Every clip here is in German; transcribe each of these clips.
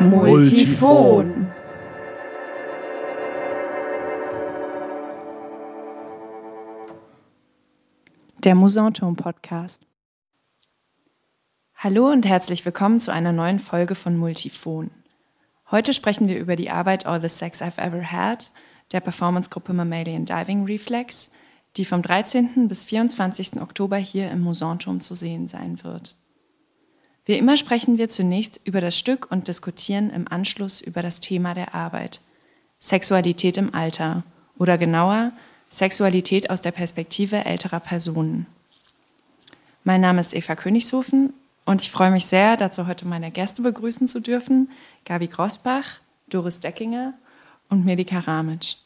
Multifon. Der Musanturm Podcast. Hallo und herzlich willkommen zu einer neuen Folge von Multifon. Heute sprechen wir über die Arbeit All the Sex I've Ever Had der Performancegruppe Mammalian Diving Reflex, die vom 13. bis 24. Oktober hier im Musanturm zu sehen sein wird. Wie immer sprechen wir zunächst über das Stück und diskutieren im Anschluss über das Thema der Arbeit. Sexualität im Alter oder genauer Sexualität aus der Perspektive älterer Personen. Mein Name ist Eva Königshofen und ich freue mich sehr, dazu heute meine Gäste begrüßen zu dürfen, Gabi Grossbach, Doris Deckinger und Melika Ramic.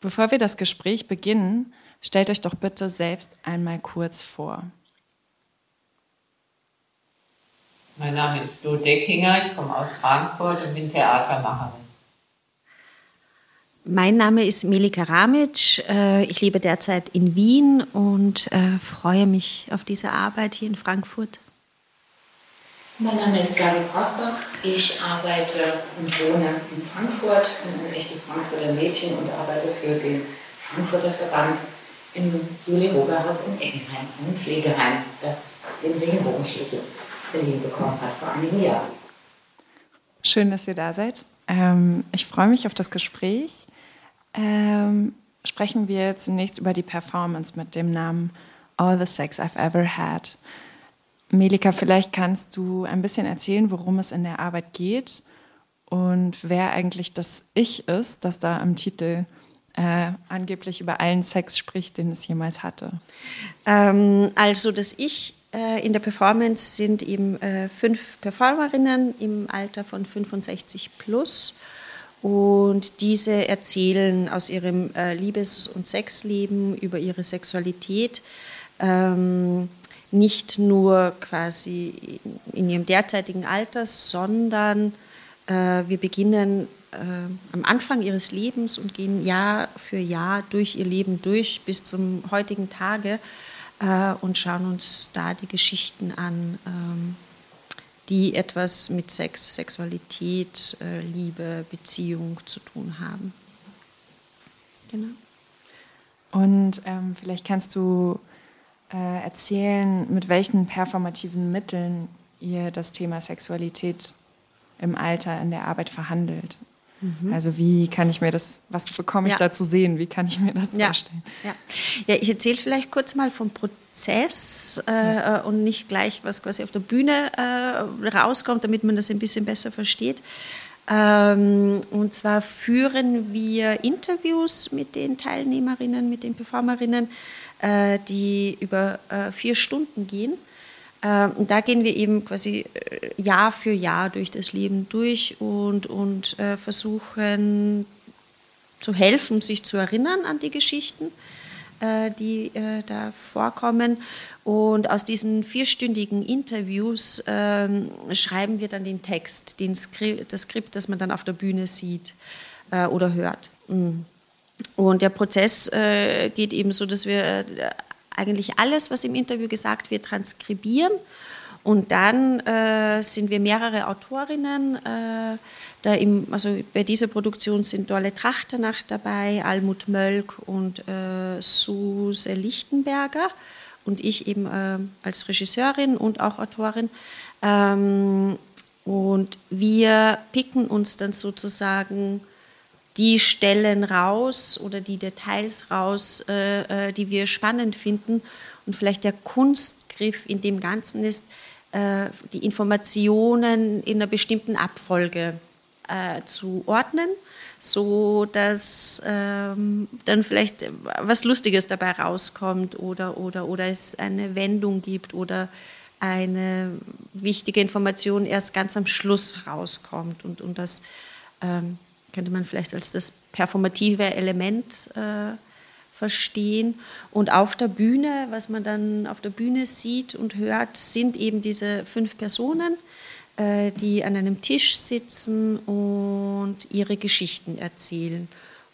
Bevor wir das Gespräch beginnen, stellt euch doch bitte selbst einmal kurz vor. Mein Name ist Do Deckinger, ich komme aus Frankfurt und bin Theatermacherin. Mein Name ist Melika Ramic. Äh, ich lebe derzeit in Wien und äh, freue mich auf diese Arbeit hier in Frankfurt. Mein Name ist Gabi Prosbach. Ich arbeite und wohne in Frankfurt, bin ein echtes Frankfurter Mädchen und arbeite für den Frankfurter Verband im Juli-Oberhaus in Eckenheim, einem Pflegeheim, das den Regenbogenschlüssel Berlin bekommen hat vor einigen Jahren. Schön, dass ihr da seid. Ähm, ich freue mich auf das Gespräch. Ähm, sprechen wir zunächst über die Performance mit dem Namen All the Sex I've Ever Had. Melika, vielleicht kannst du ein bisschen erzählen, worum es in der Arbeit geht und wer eigentlich das Ich ist, das da im Titel äh, angeblich über allen Sex spricht, den es jemals hatte. Ähm, also das Ich in der Performance sind eben äh, fünf Performerinnen im Alter von 65 plus. Und diese erzählen aus ihrem äh, Liebes- und Sexleben über ihre Sexualität. Ähm, nicht nur quasi in ihrem derzeitigen Alter, sondern äh, wir beginnen äh, am Anfang ihres Lebens und gehen Jahr für Jahr durch ihr Leben durch bis zum heutigen Tage äh, und schauen uns da die Geschichten an, ähm, die etwas mit Sex, Sexualität, äh, Liebe, Beziehung zu tun haben. Genau. Und ähm, vielleicht kannst du äh, erzählen, mit welchen performativen Mitteln ihr das Thema Sexualität im Alter in der Arbeit verhandelt. Mhm. Also wie kann ich mir das, was bekomme ich ja. da zu sehen, wie kann ich mir das ja. vorstellen? Ja, ja ich erzähle vielleicht kurz mal vom Prozess äh, ja. und nicht gleich, was quasi auf der Bühne äh, rauskommt, damit man das ein bisschen besser versteht. Ähm, und zwar führen wir Interviews mit den Teilnehmerinnen, mit den Performerinnen, äh, die über äh, vier Stunden gehen. Ähm, da gehen wir eben quasi äh, Jahr für Jahr durch das Leben durch und, und versuchen zu helfen, sich zu erinnern an die Geschichten, die da vorkommen. Und aus diesen vierstündigen Interviews ähm, schreiben wir dann den Text, den Skript, das Skript, das man dann auf der Bühne sieht oder hört. Mhm. Und der Prozess äh, geht eben so, dass wir äh, eigentlich alles, was im Interview gesagt wird, transkribieren. Und dann äh, sind wir mehrere Autorinnen. Äh, da im, also bei dieser Produktion sind Dorle Trachternach dabei, Almut Mölk und äh, Suse Lichtenberger und ich eben äh, als Regisseurin und auch Autorin. Ähm, und wir picken uns dann sozusagen die Stellen raus oder die Details raus, äh, äh, die wir spannend finden. Und vielleicht der Kunstgriff in dem Ganzen ist, äh, die Informationen in einer bestimmten Abfolge äh, zu ordnen, so dass ähm, dann vielleicht was Lustiges dabei rauskommt oder, oder, oder es eine Wendung gibt oder eine wichtige Information erst ganz am Schluss rauskommt und, und das ähm, könnte man vielleicht als das performative Element äh, verstehen. Und auf der Bühne, was man dann auf der Bühne sieht und hört, sind eben diese fünf Personen, äh, die an einem Tisch sitzen und ihre Geschichten erzählen.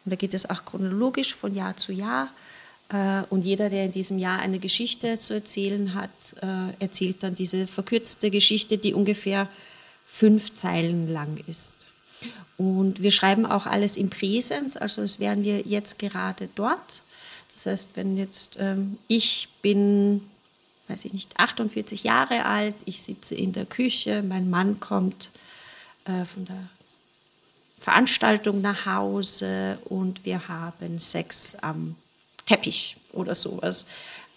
Und da geht es auch chronologisch von Jahr zu Jahr. Äh, und jeder, der in diesem Jahr eine Geschichte zu erzählen hat, äh, erzählt dann diese verkürzte Geschichte, die ungefähr fünf Zeilen lang ist. Und wir schreiben auch alles im Präsens, also es wären wir jetzt gerade dort. Das heißt, wenn jetzt ähm, ich bin, weiß ich nicht, 48 Jahre alt, ich sitze in der Küche, mein Mann kommt äh, von der Veranstaltung nach Hause und wir haben Sex am Teppich oder sowas,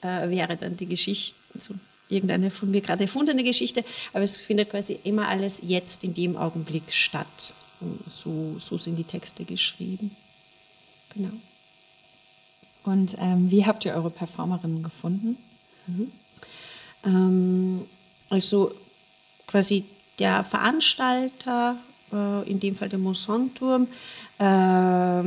äh, wäre dann die Geschichte, so irgendeine von mir gerade erfundene Geschichte, aber es findet quasi immer alles jetzt in dem Augenblick statt. So, so sind die Texte geschrieben. Genau. Und ähm, wie habt ihr eure Performerinnen gefunden? Mhm. Ähm, also quasi der Veranstalter, äh, in dem Fall der Monsanturm, äh,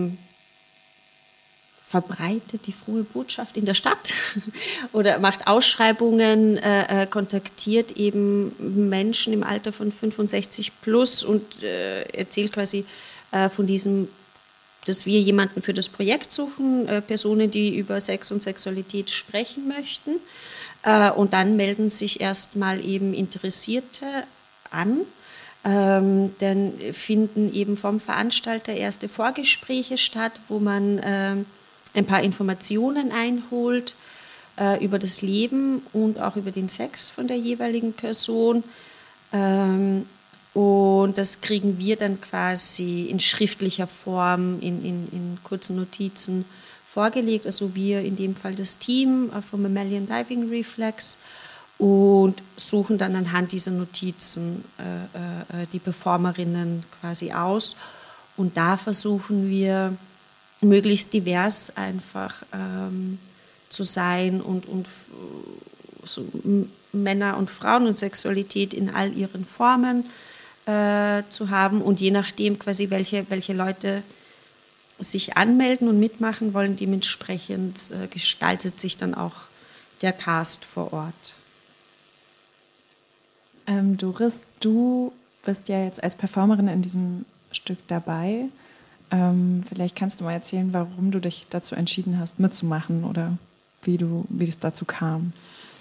verbreitet die frohe Botschaft in der Stadt oder macht Ausschreibungen, äh, äh, kontaktiert eben Menschen im Alter von 65 plus und äh, erzählt quasi äh, von diesem, dass wir jemanden für das Projekt suchen, äh, Personen, die über Sex und Sexualität sprechen möchten. Äh, und dann melden sich erstmal eben Interessierte an. Ähm, dann finden eben vom Veranstalter erste Vorgespräche statt, wo man ähm, ein paar Informationen einholt äh, über das Leben und auch über den Sex von der jeweiligen Person. Ähm, und das kriegen wir dann quasi in schriftlicher Form, in, in, in kurzen Notizen vorgelegt. Also wir in dem Fall das Team äh, vom Mammalian Diving Reflex und suchen dann anhand dieser Notizen äh, äh, die Performerinnen quasi aus. Und da versuchen wir möglichst divers einfach ähm, zu sein und, und so Männer und Frauen und Sexualität in all ihren Formen äh, zu haben und je nachdem quasi welche, welche Leute sich anmelden und mitmachen wollen, dementsprechend äh, gestaltet sich dann auch der Cast vor Ort. Ähm, Doris, du bist ja jetzt als Performerin in diesem Stück dabei. Ähm, vielleicht kannst du mal erzählen, warum du dich dazu entschieden hast, mitzumachen oder wie du, wie es dazu kam.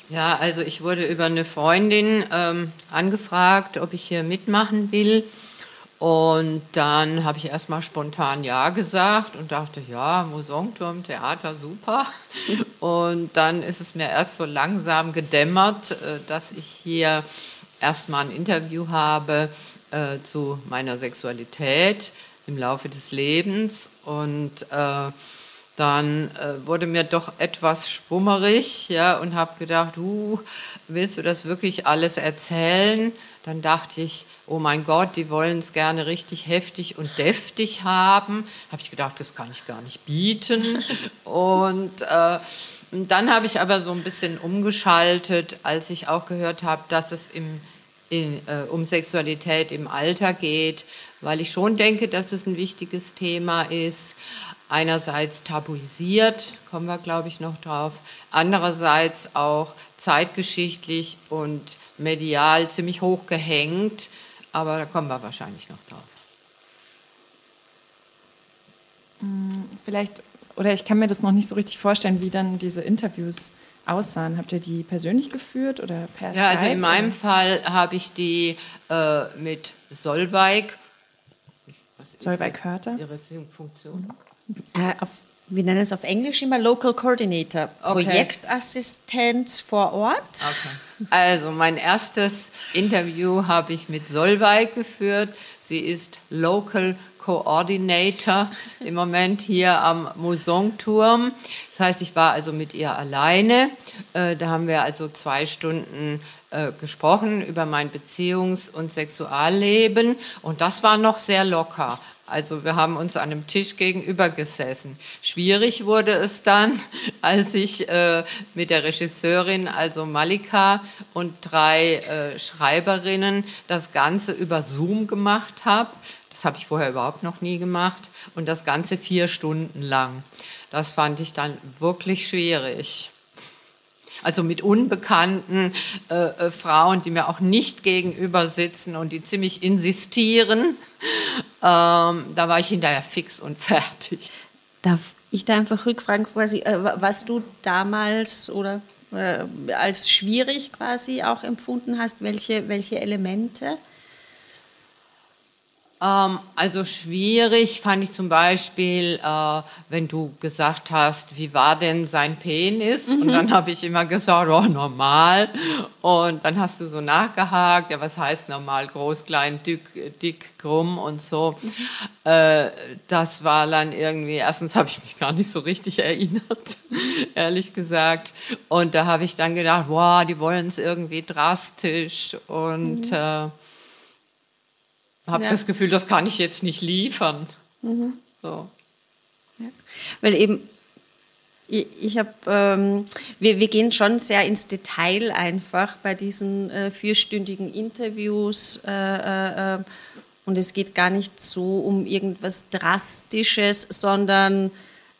Ja, also ich wurde über eine Freundin ähm, angefragt, ob ich hier mitmachen will. Und dann habe ich erstmal spontan Ja gesagt und dachte, ja, Mosongturm, Theater, super. Und dann ist es mir erst so langsam gedämmert, äh, dass ich hier erstmal ein Interview habe äh, zu meiner Sexualität im Laufe des Lebens. Und äh, dann äh, wurde mir doch etwas schwummerig ja, und habe gedacht, uh, willst du das wirklich alles erzählen? Dann dachte ich, oh mein Gott, die wollen es gerne richtig heftig und deftig haben. Habe ich gedacht, das kann ich gar nicht bieten. und äh, dann habe ich aber so ein bisschen umgeschaltet, als ich auch gehört habe, dass es im, in, äh, um Sexualität im Alter geht, weil ich schon denke, dass es ein wichtiges Thema ist. Einerseits tabuisiert, kommen wir, glaube ich, noch drauf. Andererseits auch zeitgeschichtlich und medial ziemlich hoch gehängt. Aber da kommen wir wahrscheinlich noch drauf. Hm, vielleicht, oder ich kann mir das noch nicht so richtig vorstellen, wie dann diese Interviews aussahen. Habt ihr die persönlich geführt oder per Ja, also in meinem oder? Fall habe ich die äh, mit Solveig Solveig Hörter. Ihre Funktion? Äh, auf, wir nennen es auf Englisch immer Local Coordinator, okay. Projektassistenz vor Ort. Okay. Also mein erstes Interview habe ich mit Solveig geführt. Sie ist Local Coordinator im Moment hier am Musongturm. Das heißt, ich war also mit ihr alleine. Äh, da haben wir also zwei Stunden äh, gesprochen über mein Beziehungs- und Sexualleben und das war noch sehr locker. Also wir haben uns an einem Tisch gegenüber gesessen. Schwierig wurde es dann, als ich äh, mit der Regisseurin, also Malika und drei äh, Schreiberinnen das Ganze über Zoom gemacht habe. Das habe ich vorher überhaupt noch nie gemacht und das Ganze vier Stunden lang. Das fand ich dann wirklich schwierig also mit unbekannten äh, äh, Frauen, die mir auch nicht gegenüber sitzen und die ziemlich insistieren. Ähm, da war ich hinterher fix und fertig. Darf ich da einfach rückfragen, quasi, äh, was du damals oder äh, als schwierig quasi auch empfunden hast, welche, welche Elemente? Ähm, also schwierig fand ich zum Beispiel, äh, wenn du gesagt hast, wie war denn sein Penis? Mhm. Und dann habe ich immer gesagt, oh, normal. Und dann hast du so nachgehakt, ja, was heißt normal? Groß, klein, dick, dick krumm und so. Mhm. Äh, das war dann irgendwie, erstens habe ich mich gar nicht so richtig erinnert, ehrlich gesagt. Und da habe ich dann gedacht, wow, die wollen es irgendwie drastisch und... Mhm. Äh, habe ja. das Gefühl, das kann ich jetzt nicht liefern. Mhm. So. Ja. Weil eben, ich, ich habe, ähm, wir, wir gehen schon sehr ins Detail einfach bei diesen äh, vierstündigen Interviews. Äh, äh, äh und es geht gar nicht so um irgendwas Drastisches, sondern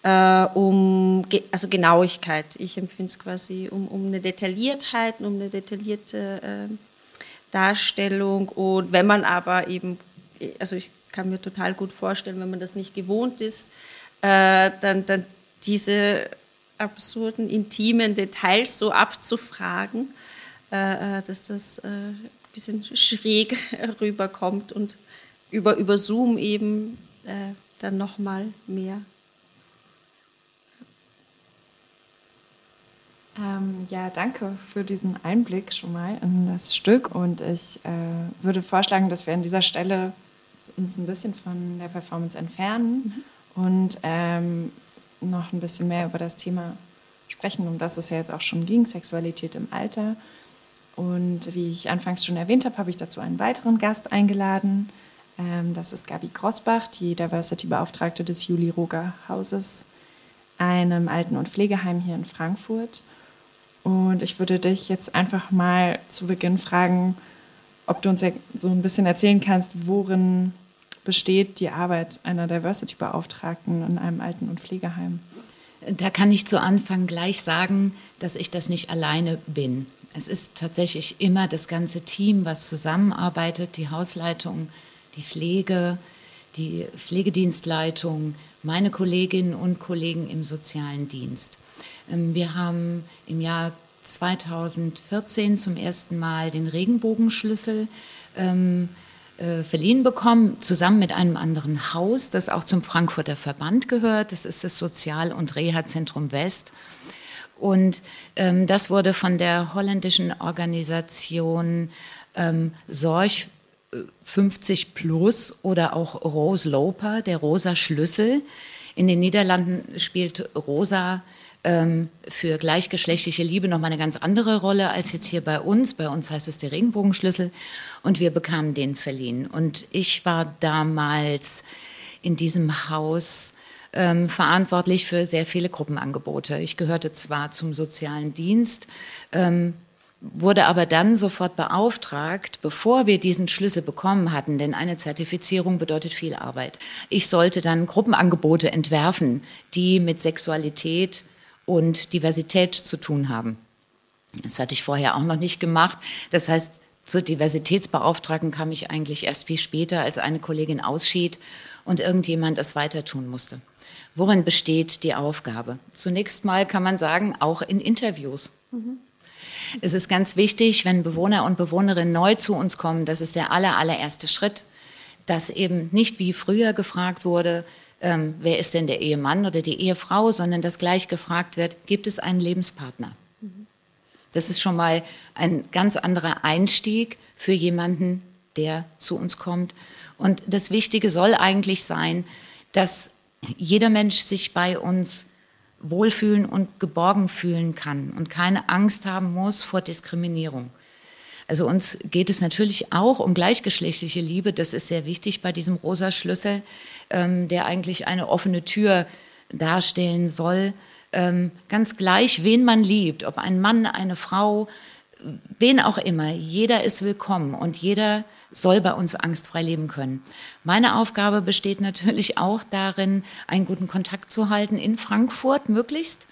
äh, um also Genauigkeit. Ich empfinde es quasi um, um eine Detailliertheit, um eine detaillierte äh, Darstellung. Und wenn man aber eben, also ich kann mir total gut vorstellen, wenn man das nicht gewohnt ist, äh, dann, dann diese absurden, intimen Details so abzufragen, äh, äh dass das äh, ein bisschen schräg rüberkommt und über, über Zoom eben äh, dann nochmal mehr Ähm, ja, danke für diesen Einblick schon mal in das Stück. Und ich äh, würde vorschlagen, dass wir an dieser Stelle uns ein bisschen von der Performance entfernen mhm. und ähm, noch ein bisschen mehr über das Thema sprechen, um das es ja jetzt auch schon ging, Sexualität im Alter. Und wie ich anfangs schon erwähnt habe, habe ich dazu einen weiteren Gast eingeladen. Ähm, das ist Gabi Grossbach, die Diversity-Beauftragte des Juli Roger Hauses, einem Alten- und Pflegeheim hier in Frankfurt. Und ich würde dich jetzt einfach mal zu Beginn fragen, ob du uns so ein bisschen erzählen kannst, worin besteht die Arbeit einer Diversity-Beauftragten in einem Alten- und Pflegeheim? Da kann ich zu Anfang gleich sagen, dass ich das nicht alleine bin. Es ist tatsächlich immer das ganze Team, was zusammenarbeitet, die Hausleitung, die Pflege, die Pflegedienstleitung, meine Kolleginnen und Kollegen im sozialen Dienst. Ähm, wir haben im Jahr 2014 zum ersten Mal den Regenbogenschlüssel ähm, äh, verliehen bekommen, zusammen mit einem anderen Haus, das auch zum Frankfurter Verband gehört. Das ist das Sozial- und Reha-Zentrum West. Und ähm, das wurde von der holländischen Organisation ähm, Sorg 50 äh, Plus oder auch Rose Loper, der rosa Schlüssel. In den Niederlanden spielt rosa ähm, für gleichgeschlechtliche Liebe nochmal eine ganz andere Rolle als jetzt hier bei uns. Bei uns heißt es der Regenbogenschlüssel und wir bekamen den verliehen. Und ich war damals in diesem Haus ähm, verantwortlich für sehr viele Gruppenangebote. Ich gehörte zwar zum sozialen Dienst, ähm, wurde aber dann sofort beauftragt, bevor wir diesen Schlüssel bekommen hatten, denn eine Zertifizierung bedeutet viel Arbeit. Ich sollte dann Gruppenangebote entwerfen, die mit Sexualität und Diversität zu tun haben. Das hatte ich vorher auch noch nicht gemacht. Das heißt, zur Diversitätsbeauftragten kam ich eigentlich erst viel später, als eine Kollegin ausschied und irgendjemand es weiter tun musste. Worin besteht die Aufgabe? Zunächst mal kann man sagen, auch in Interviews. Mhm. Es ist ganz wichtig, wenn Bewohner und Bewohnerinnen neu zu uns kommen, das ist der aller, allererste Schritt, dass eben nicht wie früher gefragt wurde, ähm, wer ist denn der Ehemann oder die Ehefrau, sondern dass gleich gefragt wird, gibt es einen Lebenspartner? Das ist schon mal ein ganz anderer Einstieg für jemanden, der zu uns kommt. Und das Wichtige soll eigentlich sein, dass jeder Mensch sich bei uns wohlfühlen und geborgen fühlen kann und keine Angst haben muss vor Diskriminierung. Also uns geht es natürlich auch um gleichgeschlechtliche Liebe. Das ist sehr wichtig bei diesem rosa Schlüssel, ähm, der eigentlich eine offene Tür darstellen soll. Ähm, ganz gleich, wen man liebt, ob ein Mann, eine Frau, wen auch immer. Jeder ist willkommen und jeder soll bei uns angstfrei leben können. Meine Aufgabe besteht natürlich auch darin, einen guten Kontakt zu halten in Frankfurt möglichst,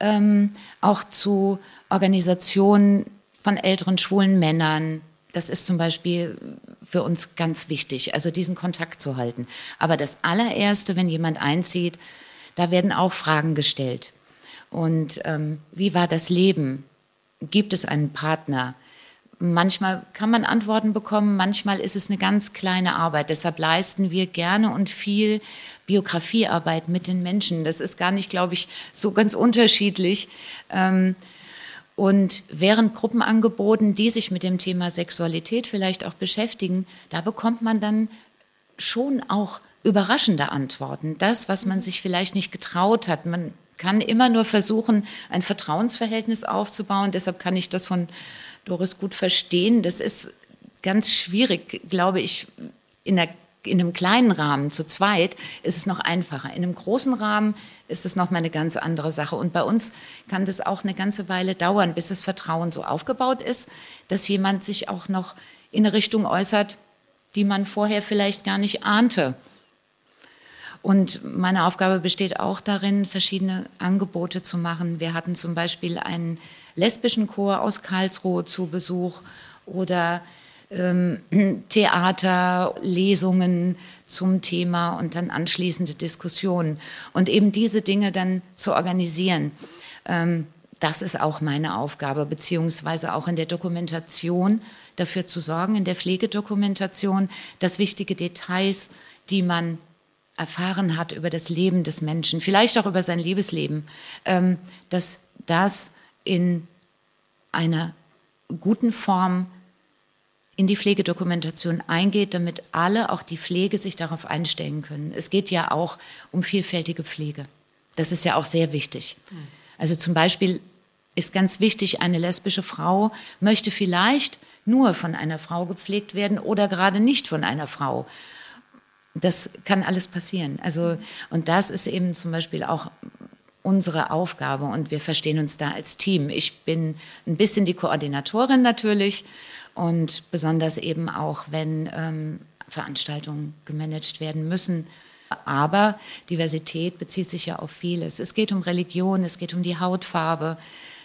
ähm, auch zu Organisationen, von älteren schwulen Männern. Das ist zum Beispiel für uns ganz wichtig, also diesen Kontakt zu halten. Aber das allererste, wenn jemand einzieht, da werden auch Fragen gestellt. Und ähm, wie war das Leben? Gibt es einen Partner? Manchmal kann man Antworten bekommen, manchmal ist es eine ganz kleine Arbeit. Deshalb leisten wir gerne und viel Biografiearbeit mit den Menschen. Das ist gar nicht, glaube ich, so ganz unterschiedlich. Ähm, und während Gruppenangeboten, die sich mit dem Thema Sexualität vielleicht auch beschäftigen, da bekommt man dann schon auch überraschende Antworten. Das, was man sich vielleicht nicht getraut hat. Man kann immer nur versuchen, ein Vertrauensverhältnis aufzubauen. Deshalb kann ich das von Doris gut verstehen. Das ist ganz schwierig, glaube ich, in, der, in einem kleinen Rahmen zu zweit ist es noch einfacher. In einem großen Rahmen ist es nochmal eine ganz andere Sache. Und bei uns kann das auch eine ganze Weile dauern, bis das Vertrauen so aufgebaut ist, dass jemand sich auch noch in eine Richtung äußert, die man vorher vielleicht gar nicht ahnte. Und meine Aufgabe besteht auch darin, verschiedene Angebote zu machen. Wir hatten zum Beispiel einen lesbischen Chor aus Karlsruhe zu Besuch oder ähm, Theater, Lesungen zum Thema und dann anschließende Diskussionen. Und eben diese Dinge dann zu organisieren, ähm, das ist auch meine Aufgabe, beziehungsweise auch in der Dokumentation dafür zu sorgen, in der Pflegedokumentation, dass wichtige Details, die man erfahren hat über das Leben des Menschen, vielleicht auch über sein Liebesleben, ähm, dass das in einer guten Form in die Pflegedokumentation eingeht, damit alle, auch die Pflege, sich darauf einstellen können. Es geht ja auch um vielfältige Pflege. Das ist ja auch sehr wichtig. Also zum Beispiel ist ganz wichtig, eine lesbische Frau möchte vielleicht nur von einer Frau gepflegt werden oder gerade nicht von einer Frau. Das kann alles passieren. Also, und das ist eben zum Beispiel auch unsere Aufgabe und wir verstehen uns da als Team. Ich bin ein bisschen die Koordinatorin natürlich und besonders eben auch, wenn ähm, Veranstaltungen gemanagt werden müssen. Aber Diversität bezieht sich ja auf vieles. Es geht um Religion, es geht um die Hautfarbe,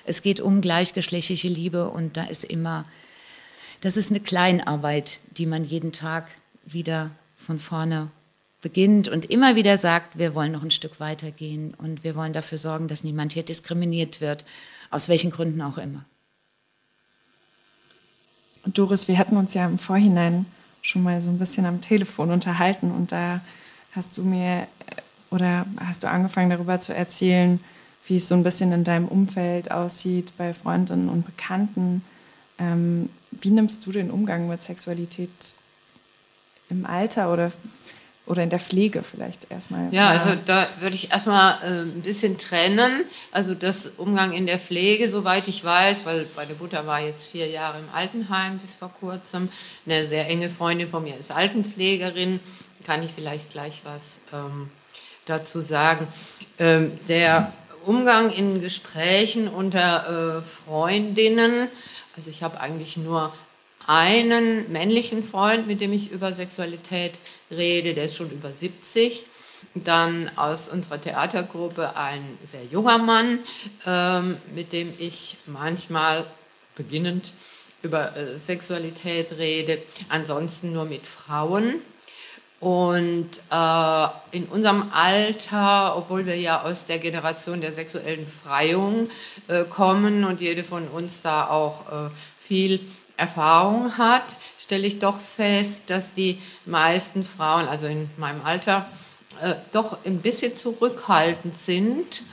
es geht um gleichgeschlechtliche Liebe und da ist immer, das ist eine Kleinarbeit, die man jeden Tag wieder von vorne beginnt und immer wieder sagt, wir wollen noch ein Stück weitergehen und wir wollen dafür sorgen, dass niemand hier diskriminiert wird, aus welchen Gründen auch immer. Doris, wir hatten uns ja im Vorhinein schon mal so ein bisschen am Telefon unterhalten und da hast du mir äh, oder hast du angefangen darüber zu erzählen, wie es so ein bisschen in deinem Umfeld aussieht, bei Freundinnen und Bekannten. Ähm, wie nimmst du den Umgang mit Sexualität im Alter oder, oder in der Pflege vielleicht erstmal? Ja, also da würde ich erstmal äh, ein bisschen trennen. Also das Umgang in der Pflege, soweit ich weiß, weil meine Mutter war jetzt vier Jahre im Altenheim bis vor kurzem. Eine sehr enge Freundin von mir ist Altenpflegerin. Kann ich vielleicht gleich was ähm, dazu sagen. Ähm, der Umgang in Gesprächen unter äh, Freundinnen, also ich habe eigentlich nur einen männlichen Freund, mit dem ich über Sexualität rede, der ist schon über 70. Dann aus unserer Theatergruppe ein sehr junger Mann, ähm, mit dem ich manchmal beginnend über äh, Sexualität rede, ansonsten nur mit Frauen. Und äh, in unserem Alter, obwohl wir ja aus der Generation der sexuellen Freiung äh, kommen und jede von uns da auch äh, viel Erfahrung hat, stelle ich doch fest, dass die meisten Frauen, also in meinem Alter, äh, doch ein bisschen zurückhaltend sind.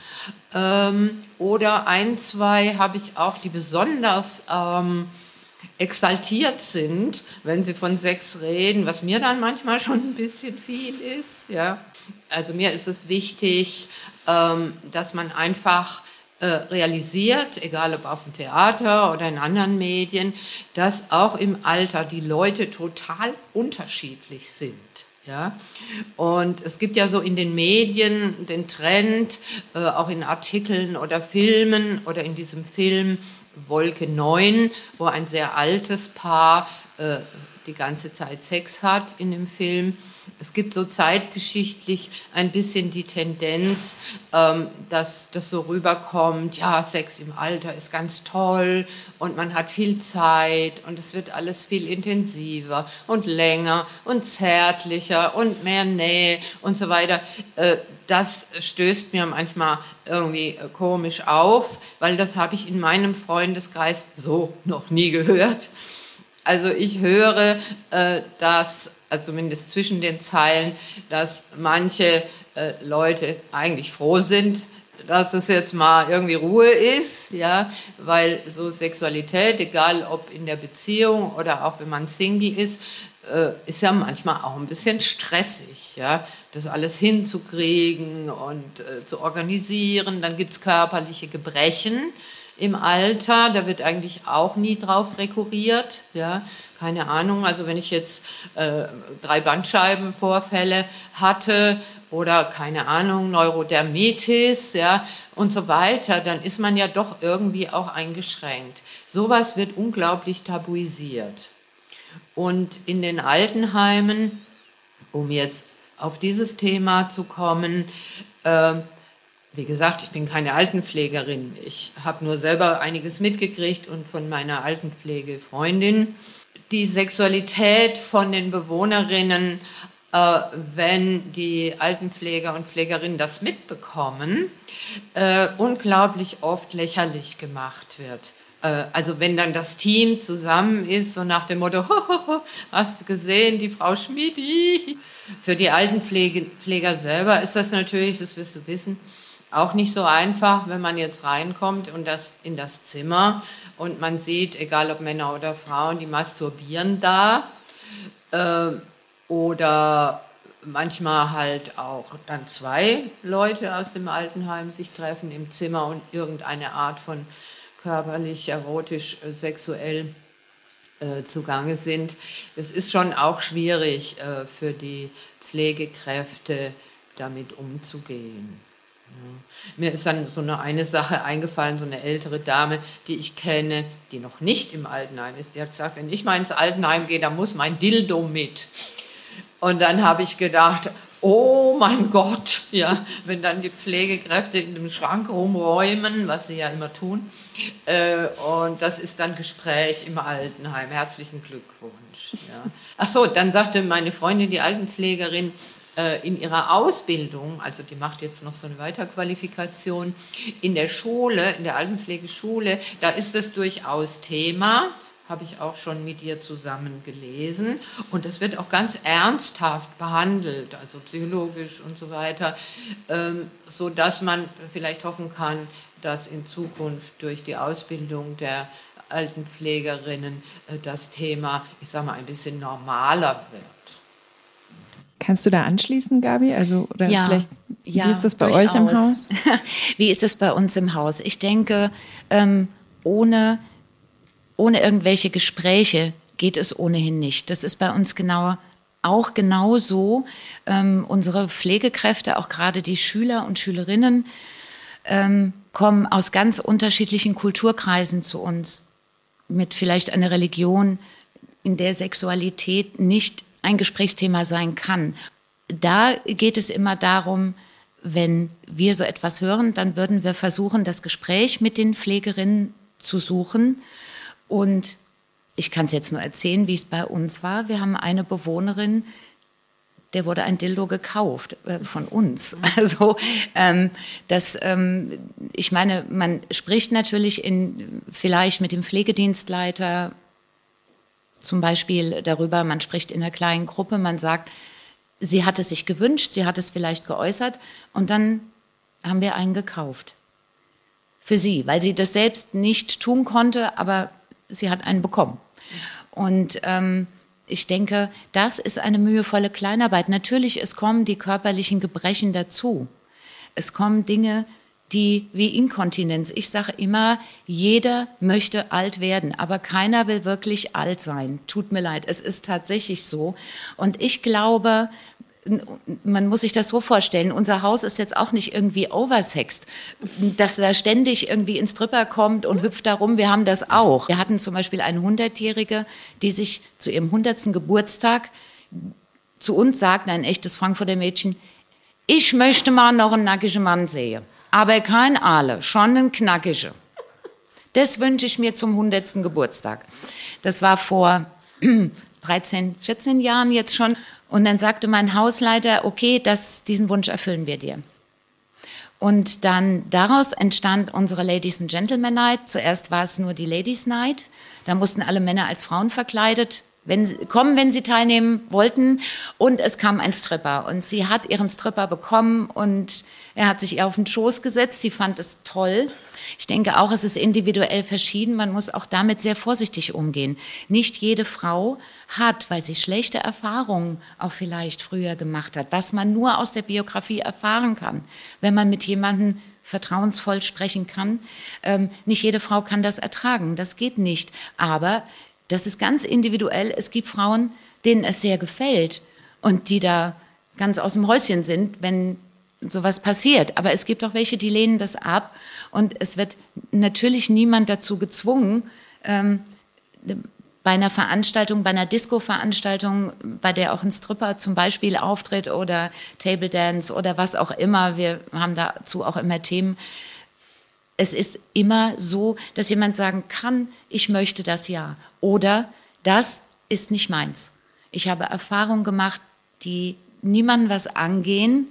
Ähm, oder ein, zwei habe ich auch, die besonders ähm, exaltiert sind, wenn sie von Sex reden, was mir dann manchmal schon ein bisschen viel ist. Ja. Also mir ist es wichtig, ähm, dass man einfach äh, realisiert, egal ob auf dem Theater oder in anderen Medien, dass auch im Alter die Leute total unterschiedlich sind. Ja? Und es gibt ja so in den Medien den Trend, äh, auch in Artikeln oder Filmen oder in diesem Film Wolke 9, wo ein sehr altes Paar äh, die ganze Zeit Sex hat in dem Film Es gibt so zeitgeschichtlich ein bisschen die Tendenz, ähm, dass das so rüberkommt, ja, Sex im Alter ist ganz toll und man hat viel Zeit und es wird alles viel intensiver und länger und zärtlicher und mehr Nähe und so weiter. Äh, das stößt mir manchmal irgendwie äh, komisch auf, weil das habe ich in meinem Freundeskreis so noch nie gehört. Also ich höre, äh, dass, also zumindest zwischen den Zeilen, dass manche äh, Leute eigentlich froh sind, dass es jetzt mal irgendwie Ruhe ist, ja, weil so Sexualität, egal ob in der Beziehung oder auch wenn man Single ist, äh, ist ja manchmal auch ein bisschen stressig, ja, das alles hinzukriegen und äh, zu organisieren. Dann gibt es körperliche Gebrechen im Alter, da wird eigentlich auch nie drauf rekurriert, ja, keine Ahnung. Also wenn ich jetzt äh, drei Bandscheibenvorfälle hatte oder keine Ahnung Neurodermitis, ja und so weiter, dann ist man ja doch irgendwie auch eingeschränkt. Sowas wird unglaublich tabuisiert. Und in den Altenheimen, um jetzt auf dieses Thema zu kommen, äh, wie gesagt, ich bin keine Altenpflegerin. Ich habe nur selber einiges mitgekriegt und von meiner Altenpflegefreundin. Die Sexualität von den Bewohnerinnen, äh, wenn die Altenpfleger und Pflegerinnen das mitbekommen, äh, unglaublich oft lächerlich gemacht wird. Äh, also wenn dann das Team zusammen ist, so nach dem Motto, hast du gesehen, die Frau Schmidi. Für die Altenpfleger selber ist das natürlich, das wirst du wissen, auch nicht so einfach, wenn man jetzt reinkommt und das in das Zimmer und man sieht, egal ob Männer oder Frauen, die masturbieren da äh, oder manchmal halt auch dann zwei Leute aus dem Altenheim sich treffen im Zimmer und irgendeine Art von körperlich, erotisch, äh, sexuell äh, zugange sind. Es ist schon auch schwierig äh, für die Pflegekräfte damit umzugehen. Mir ist dann so eine, eine Sache eingefallen, so eine ältere Dame, die ich kenne, die noch nicht im Altenheim ist. Die hat gesagt, wenn ich mal ins Altenheim gehe, dann muss mein Dildo mit. Und dann habe ich gedacht, oh mein Gott, ja, wenn dann die Pflegekräfte in dem Schrank rumräumen, was sie ja immer tun, äh, und das ist dann Gespräch im Altenheim. Herzlichen Glückwunsch. Ja. Ach so, dann sagte meine Freundin, die Altenpflegerin, in ihrer Ausbildung, also die macht jetzt noch so eine Weiterqualifikation, in der Schule, in der Altenpflegeschule, da ist es durchaus Thema habe ich auch schon mit ihr zusammen gelesen. Und das wird auch ganz ernsthaft behandelt, also psychologisch und so weiter, ähm, sodass man vielleicht hoffen kann, dass in Zukunft durch die Ausbildung der Altenpflegerinnen äh, das Thema, ich sage mal, ein bisschen normaler wird. Kannst du da anschließen, Gabi? Also, oder ja, vielleicht, ja, wie ist das bei durchaus. euch im Haus? wie ist es bei uns im Haus? Ich denke, ähm, ohne ohne irgendwelche Gespräche geht es ohnehin nicht. Das ist bei uns genau auch genau so. Ähm, unsere Pflegekräfte, auch gerade die Schüler und Schülerinnen, ähm, kommen aus ganz unterschiedlichen Kulturkreisen zu uns mit vielleicht einer Religion, in der Sexualität nicht ein Gesprächsthema sein kann. Da geht es immer darum, wenn wir so etwas hören, dann würden wir versuchen, das Gespräch mit den Pflegerinnen zu suchen und ich kann es jetzt nur erzählen, wie es bei uns war. Wir haben eine Bewohnerin, der wurde ein Dildo gekauft äh, von uns. Also ähm, das, ähm, ich meine, man spricht natürlich in, vielleicht mit dem Pflegedienstleiter zum Beispiel darüber, man spricht in einer kleinen Gruppe, man sagt, sie hat es sich gewünscht, sie hat es vielleicht geäußert und dann haben wir einen gekauft. Für sie, weil sie das selbst nicht tun konnte, aber sie hat einen bekommen. Und ähm, ich denke, das ist eine mühevolle Kleinarbeit. Natürlich, es kommen die körperlichen Gebrechen dazu. Es kommen Dinge, die wie Inkontinenz. Ich sage immer, jeder möchte alt werden, aber keiner will wirklich alt sein. Tut mir leid, es ist tatsächlich so. Und ich glaube, man muss sich das so vorstellen, unser Haus ist jetzt auch nicht irgendwie oversext, dass da ständig irgendwie ins Stripper kommt und hüpft da rum. Wir haben das auch. Wir hatten zum Beispiel eine Hundertjährige, die sich zu ihrem hundertsten Geburtstag zu uns sagt ein echtes Frankfurter Mädchen, ich möchte mal noch einen nackigen Mann sehen, aber kein Aale, schon einen knackigen. Das wünsche ich mir zum 100. Geburtstag. Das war vor 13, 14 Jahren jetzt schon. Und dann sagte mein Hausleiter, okay, das, diesen Wunsch erfüllen wir dir. Und dann daraus entstand unsere Ladies and Gentlemen Night. Zuerst war es nur die Ladies Night. Da mussten alle Männer als Frauen verkleidet wenn sie, kommen, wenn sie teilnehmen wollten. Und es kam ein Stripper. Und sie hat ihren Stripper bekommen und er hat sich ihr auf den Schoß gesetzt. Sie fand es toll. Ich denke auch, es ist individuell verschieden. Man muss auch damit sehr vorsichtig umgehen. Nicht jede Frau hat, weil sie schlechte Erfahrungen auch vielleicht früher gemacht hat, was man nur aus der Biografie erfahren kann, wenn man mit jemandem vertrauensvoll sprechen kann. Ähm, nicht jede Frau kann das ertragen, das geht nicht. Aber das ist ganz individuell. Es gibt Frauen, denen es sehr gefällt und die da ganz aus dem Häuschen sind, wenn sowas passiert. Aber es gibt auch welche, die lehnen das ab und es wird natürlich niemand dazu gezwungen, ähm, bei einer Veranstaltung, bei einer Disco-Veranstaltung, bei der auch ein Stripper zum Beispiel auftritt oder Table Dance oder was auch immer, wir haben dazu auch immer Themen, es ist immer so, dass jemand sagen kann, ich möchte das ja. Oder das ist nicht meins. Ich habe Erfahrungen gemacht, die niemandem was angehen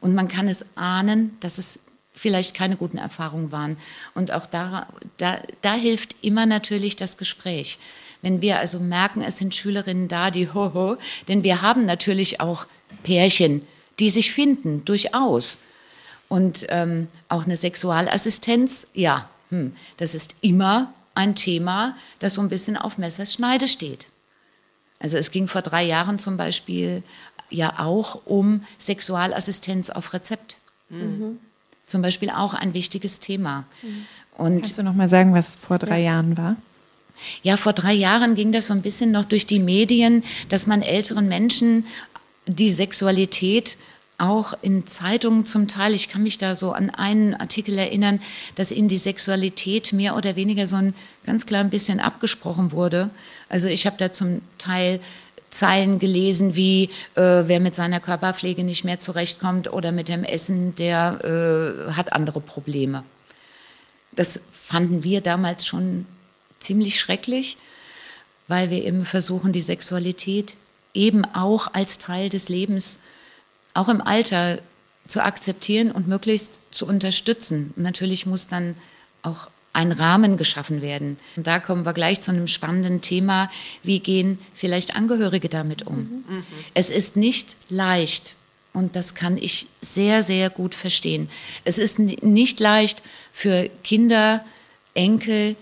und man kann es ahnen, dass es vielleicht keine guten Erfahrungen waren. Und auch da, da, da hilft immer natürlich das Gespräch. Wenn wir also merken, es sind Schülerinnen da, die hoho, denn wir haben natürlich auch Pärchen, die sich finden, durchaus. Und ähm, auch eine Sexualassistenz, ja, hm, das ist immer ein Thema, das so ein bisschen auf Messers Schneide steht. Also es ging vor drei Jahren zum Beispiel ja auch um Sexualassistenz auf Rezept. Mhm. Zum Beispiel auch ein wichtiges Thema. Mhm. Und Kannst du noch mal sagen, was vor drei ja. Jahren war? Ja, vor drei Jahren ging das so ein bisschen noch durch die Medien, dass man älteren Menschen die Sexualität auch in Zeitungen zum Teil, ich kann mich da so an einen Artikel erinnern, dass ihnen die Sexualität mehr oder weniger so ein ganz klein bisschen abgesprochen wurde. Also ich habe da zum Teil Zeilen gelesen wie, äh, wer mit seiner Körperpflege nicht mehr zurechtkommt oder mit dem Essen, der äh, hat andere Probleme. Das fanden wir damals schon ziemlich schrecklich, weil wir eben versuchen, die Sexualität eben auch als Teil des Lebens zu auch im Alter zu akzeptieren und möglichst zu unterstützen. natürlich muss dann auch ein Rahmen geschaffen werden. Und da kommen wir gleich zu einem spannenden Thema. Wie gehen vielleicht Angehörige damit um? Mhm. Es ist nicht leicht und das kann ich sehr, sehr gut verstehen. Es ist nicht leicht für Kinder, Enkel,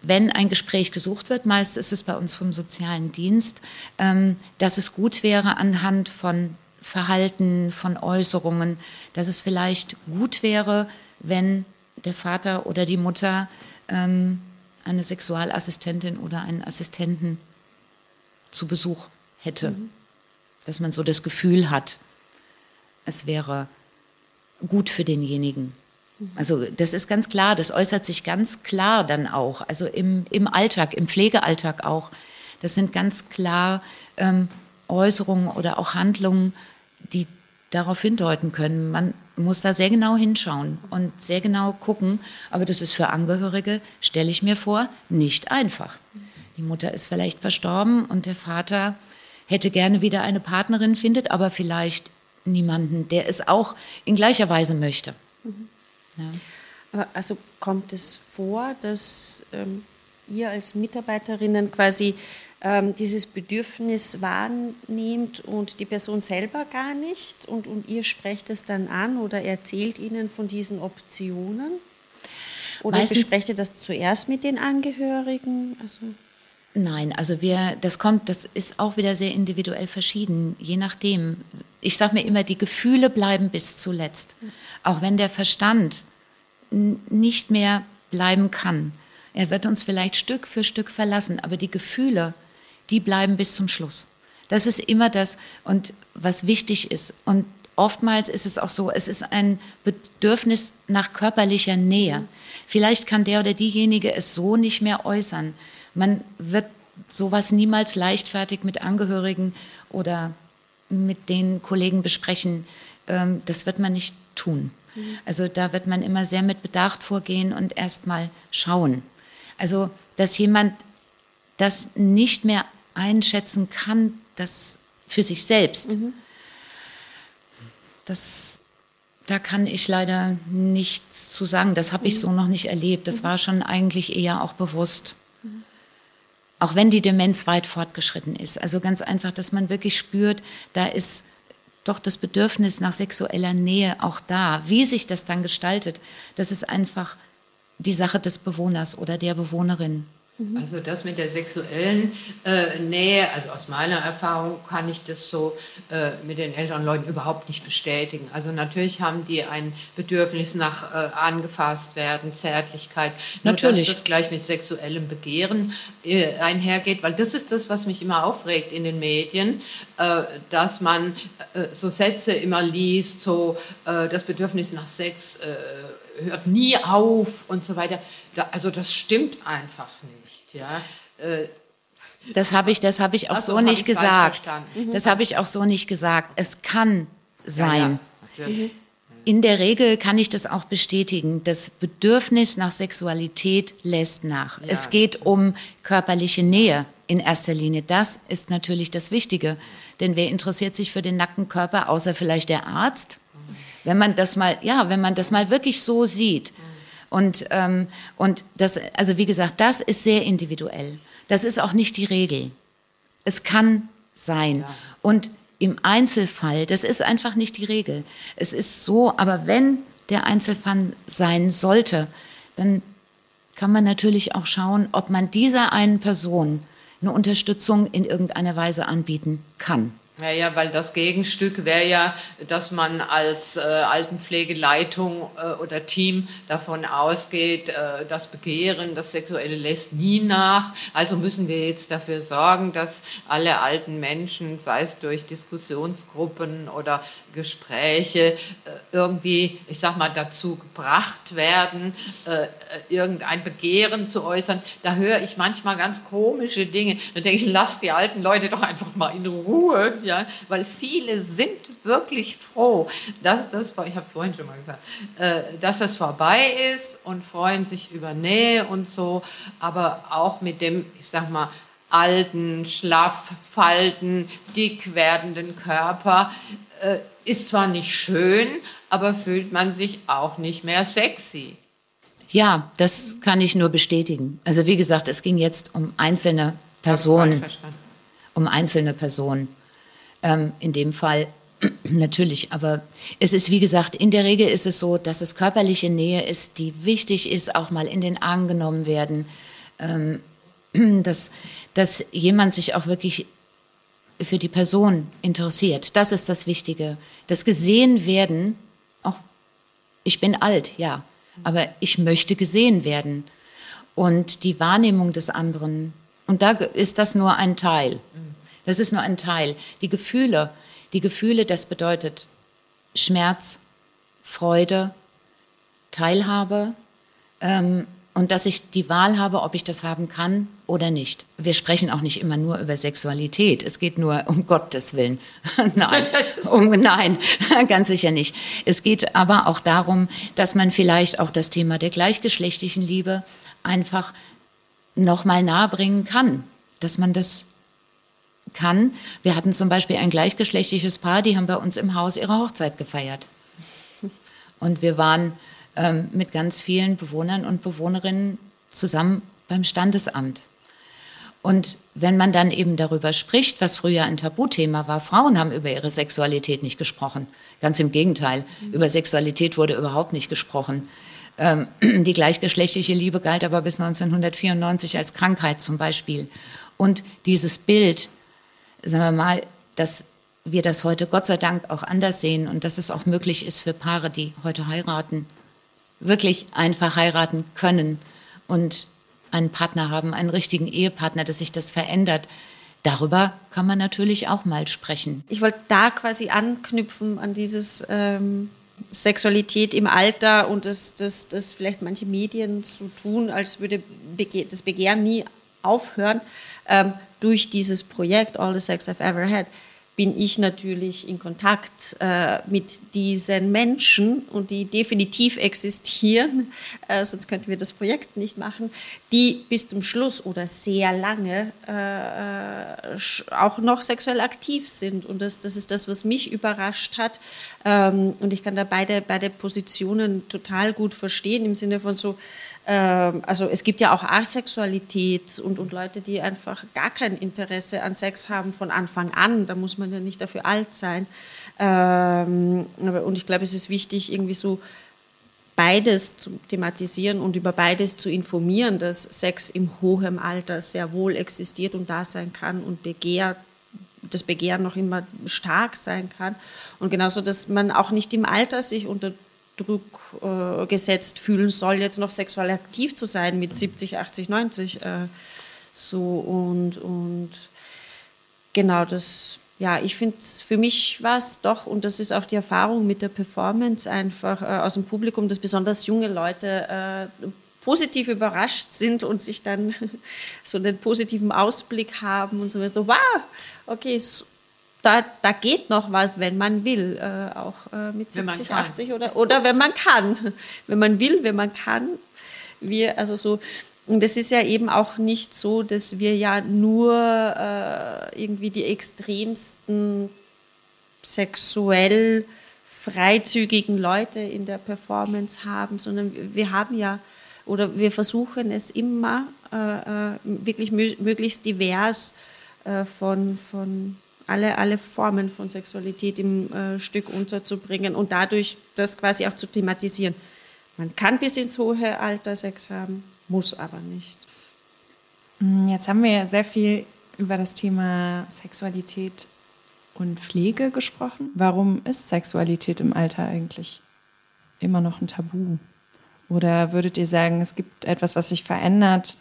wenn ein Gespräch gesucht wird, meist ist es bei uns vom sozialen Dienst, ähm, dass es gut wäre, anhand von Verhalten, von Äußerungen, dass es vielleicht gut wäre, wenn der Vater oder die Mutter ähm, eine Sexualassistentin oder einen Assistenten zu Besuch hätte. Mhm. Dass man so das Gefühl hat, es wäre gut für denjenigen. Mhm. Also das ist ganz klar, das äußert sich ganz klar dann auch, also im, im Alltag, im Pflegealltag auch. Das sind ganz klar ähm, Äußerungen oder auch Handlungen, die darauf hindeuten können. Man muss da sehr genau hinschauen und sehr genau gucken. Aber das ist für Angehörige, stelle ich mir vor, nicht einfach. Die Mutter ist vielleicht verstorben und der Vater hätte gerne wieder eine Partnerin, findet aber vielleicht niemanden, der es auch in gleicher Weise möchte. Mhm. Ja. Also kommt es vor, dass ähm, ihr als Mitarbeiterinnen quasi dieses Bedürfnis wahrnehmt und die Person selber gar nicht und, und ihr sprecht es dann an oder erzählt ihnen von diesen Optionen? Oder Meistens, besprecht ihr das zuerst mit den Angehörigen? Also Nein, also wir, das kommt, das ist auch wieder sehr individuell verschieden, je nachdem. Ich sage mir immer, die Gefühle bleiben bis zuletzt, auch wenn der Verstand nicht mehr bleiben kann. Er wird uns vielleicht Stück für Stück verlassen, aber die Gefühle, die bleiben bis zum Schluss. Das ist immer das, und was wichtig ist. Und oftmals ist es auch so, es ist ein Bedürfnis nach körperlicher Nähe. Vielleicht kann der oder diejenige es so nicht mehr äußern. Man wird sowas niemals leichtfertig mit Angehörigen oder mit den Kollegen besprechen, ähm, das wird man nicht tun. Mhm. Also da wird man immer sehr mit Bedacht vorgehen und erst mal schauen. Also, dass jemand das nicht mehr einschätzen kann, das für sich selbst, mhm. das, da kann ich leider nichts zu sagen. Das habe ich mhm. so noch nicht erlebt. Das mhm. war schon eigentlich eher auch bewusst. Mhm. Auch wenn die Demenz weit fortgeschritten ist. Also ganz einfach, dass man wirklich spürt, da ist doch das Bedürfnis nach sexueller Nähe auch da. Wie sich das dann gestaltet, das ist einfach die Sache des Bewohners oder der Bewohnerin. Mhm. Also das mit der sexuellen äh, Nähe, also aus meiner Erfahrung kann ich das so äh, mit den älteren Leuten überhaupt nicht bestätigen. Also natürlich haben die ein Bedürfnis nach äh, angefasst werden, Zärtlichkeit. Natürlich. Nur, dass das gleich mit sexuellem Begehren äh, einhergeht, weil das ist das, was mich immer aufregt in den Medien, äh, dass man äh, so Sätze immer liest, so das Bedürfnis nach Sex hört nie auf und so weiter. Da, also das stimmt einfach nicht. Ja. Äh, das habe ich, das habe ich auch also, so nicht gesagt. Mhm. Das habe ich auch so nicht gesagt. Es kann sein. Ja, ja. Mhm. In der Regel kann ich das auch bestätigen. Das Bedürfnis nach Sexualität lässt nach. Ja. Es geht um körperliche Nähe in erster Linie. Das ist natürlich das Wichtige. Denn wer interessiert sich für den nackten Körper, außer vielleicht der Arzt? Wenn man das mal, ja, wenn man das mal wirklich so sieht. Und, ähm, und das, also wie gesagt, das ist sehr individuell. Das ist auch nicht die Regel. Es kann sein. Ja. Und im Einzelfall, das ist einfach nicht die Regel. Es ist so, aber wenn der Einzelfall sein sollte, dann kann man natürlich auch schauen, ob man dieser einen Person eine Unterstützung in irgendeiner Weise anbieten kann. Ja, ja, weil das Gegenstück wäre ja, dass man als äh, Altenpflegeleitung äh, oder Team davon ausgeht, äh, das Begehren, das Sexuelle lässt nie nach. Also müssen wir jetzt dafür sorgen, dass alle alten Menschen, sei es durch Diskussionsgruppen oder Gespräche, äh, irgendwie, ich sag mal, dazu gebracht werden, äh, äh, irgendein Begehren zu äußern. Da höre ich manchmal ganz komische Dinge. Da denke ich, lass die alten Leute doch einfach mal in Ruhe ja, weil viele sind wirklich froh, dass das, ich habe vorhin schon mal gesagt, dass das vorbei ist und freuen sich über Nähe und so, aber auch mit dem, ich sag mal, alten, schlaff, falten, dick werdenden Körper ist zwar nicht schön, aber fühlt man sich auch nicht mehr sexy. Ja, das kann ich nur bestätigen. Also wie gesagt, es ging jetzt um einzelne Personen. Um einzelne Personen. Ähm, in dem Fall natürlich, aber es ist wie gesagt, in der Regel ist es so, dass es körperliche Nähe ist, die wichtig ist, auch mal in den Arm genommen werden, ähm, dass, dass jemand sich auch wirklich für die Person interessiert. Das ist das Wichtige. Das gesehen werden, auch ich bin alt, ja, aber ich möchte gesehen werden. Und die Wahrnehmung des anderen, und da ist das nur ein Teil. Das ist nur ein Teil. Die Gefühle, die Gefühle, das bedeutet Schmerz, Freude, Teilhabe ähm, und dass ich die Wahl habe, ob ich das haben kann oder nicht. Wir sprechen auch nicht immer nur über Sexualität. Es geht nur um Gottes Willen. nein, um, nein, ganz sicher nicht. Es geht aber auch darum, dass man vielleicht auch das Thema der gleichgeschlechtlichen Liebe einfach noch mal nahebringen kann, dass man das kann. Wir hatten zum Beispiel ein gleichgeschlechtliches Paar, die haben bei uns im Haus ihre Hochzeit gefeiert. Und wir waren ähm, mit ganz vielen Bewohnern und Bewohnerinnen zusammen beim Standesamt. Und wenn man dann eben darüber spricht, was früher ein Tabuthema war, Frauen haben über ihre Sexualität nicht gesprochen. Ganz im Gegenteil, über Sexualität wurde überhaupt nicht gesprochen. Ähm, die gleichgeschlechtliche Liebe galt aber bis 1994 als Krankheit zum Beispiel. Und dieses Bild sagen wir mal, dass wir das heute Gott sei Dank auch anders sehen und dass es auch möglich ist für Paare, die heute heiraten, wirklich einfach heiraten können und einen Partner haben, einen richtigen Ehepartner, dass sich das verändert. Darüber kann man natürlich auch mal sprechen. Ich wollte da quasi anknüpfen an dieses ähm, Sexualität im Alter und das, das, das vielleicht manche Medien so tun, als würde Bege das Begehren nie aufhören. Ähm, durch dieses Projekt All the Sex I've Ever Had, bin ich natürlich in Kontakt äh, mit diesen Menschen und die definitiv existieren, äh, sonst könnten wir das Projekt nicht machen, die bis zum Schluss oder sehr lange äh, äh auch noch sexuell aktiv sind. Und das, das ist das, was mich überrascht hat. Ähm, und ich kann da beide, beide Positionen total gut verstehen, im Sinne von so, also es gibt ja auch Asexualität und, und Leute, die einfach gar kein Interesse an Sex haben von Anfang an. Da muss man ja nicht dafür alt sein. Ähm, und ich glaube, es ist wichtig, irgendwie so beides zu thematisieren und über beides zu informieren, dass Sex im hohen Alter sehr wohl existiert und da sein kann und Begehr, das Begehren noch immer stark sein kann. Und genauso, dass man auch nicht im Alter sich unter Druck äh, gesetzt fühlen soll, jetzt noch sexuell aktiv zu sein mit 70, 80, 90. Äh, so und, und genau das, ja, ich finde für mich war es doch, und das ist auch die Erfahrung mit der Performance einfach äh, aus dem Publikum, dass besonders junge Leute äh, positiv überrascht sind und sich dann so einen positiven Ausblick haben und so, so wow, okay, so, da, da geht noch was, wenn man will, äh, auch äh, mit 70, 80 oder, oder wenn man kann. Wenn man will, wenn man kann. Wir, also so, und es ist ja eben auch nicht so, dass wir ja nur äh, irgendwie die extremsten sexuell freizügigen Leute in der Performance haben, sondern wir haben ja oder wir versuchen es immer äh, äh wirklich möglichst divers äh, von, von alle, alle Formen von Sexualität im äh, Stück unterzubringen und dadurch das quasi auch zu thematisieren. Man kann bis ins hohe Alter Sex haben, muss aber nicht. Mm, jetzt haben wir ja sehr viel über das Thema Sexualität und Pflege gesprochen. Warum ist Sexualität im Alter eigentlich immer noch ein Tabu? Oder würdet ihr sagen, es gibt etwas, was sich verändert,